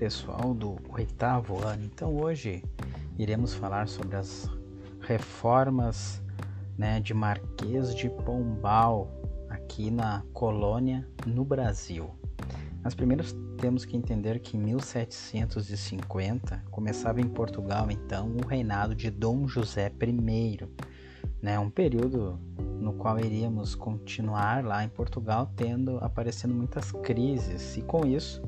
pessoal do oitavo ano. Então hoje iremos falar sobre as reformas né, de Marquês de Pombal aqui na colônia no Brasil. Mas primeiro temos que entender que em 1750 começava em Portugal então o reinado de Dom José I, né, um período no qual iríamos continuar lá em Portugal tendo aparecendo muitas crises e com isso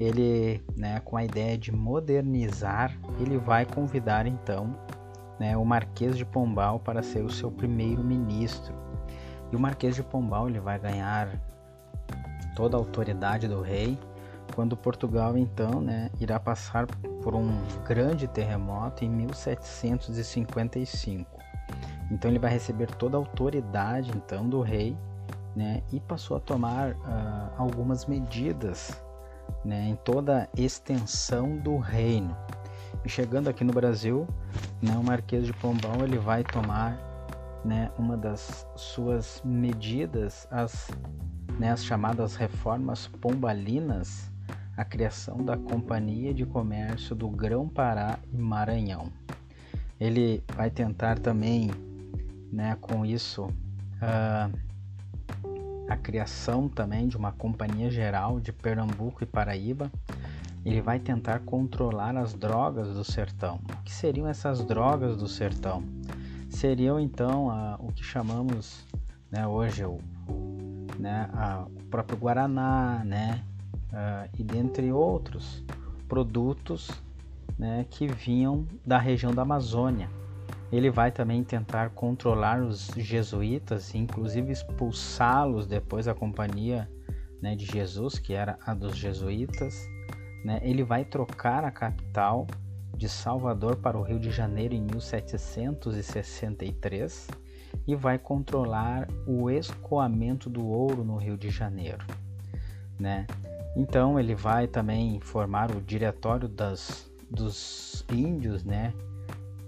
ele, né, com a ideia de modernizar, ele vai convidar então né, o Marquês de Pombal para ser o seu primeiro ministro. E o Marquês de Pombal ele vai ganhar toda a autoridade do rei quando Portugal então né, irá passar por um grande terremoto em 1755. Então ele vai receber toda a autoridade então do rei né, e passou a tomar uh, algumas medidas né, em toda a extensão do reino. E chegando aqui no Brasil, né, o Marquês de Pombal ele vai tomar né, uma das suas medidas, as, né, as chamadas reformas pombalinas, a criação da Companhia de Comércio do Grão-Pará e Maranhão. Ele vai tentar também, né, com isso, uh, a criação também de uma companhia geral de Pernambuco e Paraíba. Ele vai tentar controlar as drogas do sertão. O que seriam essas drogas do sertão? Seriam então a, o que chamamos né, hoje o, né, a, o próprio Guaraná, né, uh, e dentre outros produtos né, que vinham da região da Amazônia. Ele vai também tentar controlar os jesuítas, inclusive expulsá-los depois da companhia né, de Jesus, que era a dos jesuítas. Né? Ele vai trocar a capital de Salvador para o Rio de Janeiro em 1763 e vai controlar o escoamento do ouro no Rio de Janeiro. Né? Então ele vai também formar o diretório das, dos índios, né?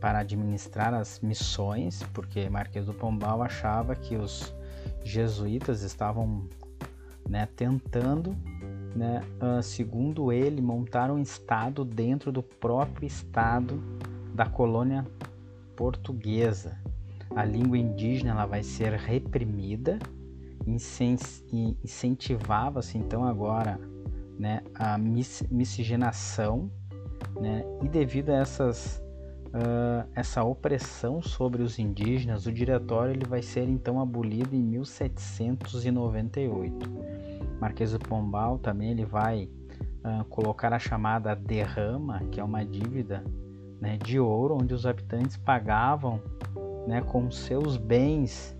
Para administrar as missões, porque Marquês do Pombal achava que os jesuítas estavam né, tentando, né, uh, segundo ele, montar um estado dentro do próprio estado da colônia portuguesa. A língua indígena ela vai ser reprimida, incentivava-se então agora né, a miscigenação, né, e devido a essas uh, essa opressão sobre os indígenas, o diretório ele vai ser então abolido em 1798. Marquês do Pombal também ele vai uh, colocar a chamada derrama, que é uma dívida né, de ouro, onde os habitantes pagavam né, com seus bens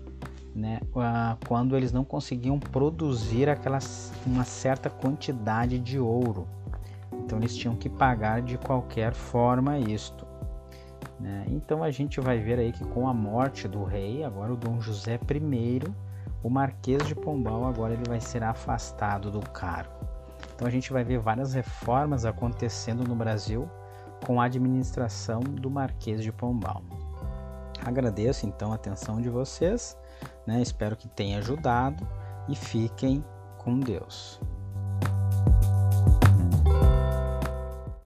né, uh, quando eles não conseguiam produzir aquelas, uma certa quantidade de ouro. Então eles tinham que pagar de qualquer forma isto. Né? Então a gente vai ver aí que com a morte do rei, agora o Dom José I, o Marquês de Pombal agora ele vai ser afastado do cargo. Então a gente vai ver várias reformas acontecendo no Brasil com a administração do Marquês de Pombal. Agradeço então a atenção de vocês, né? espero que tenha ajudado e fiquem com Deus.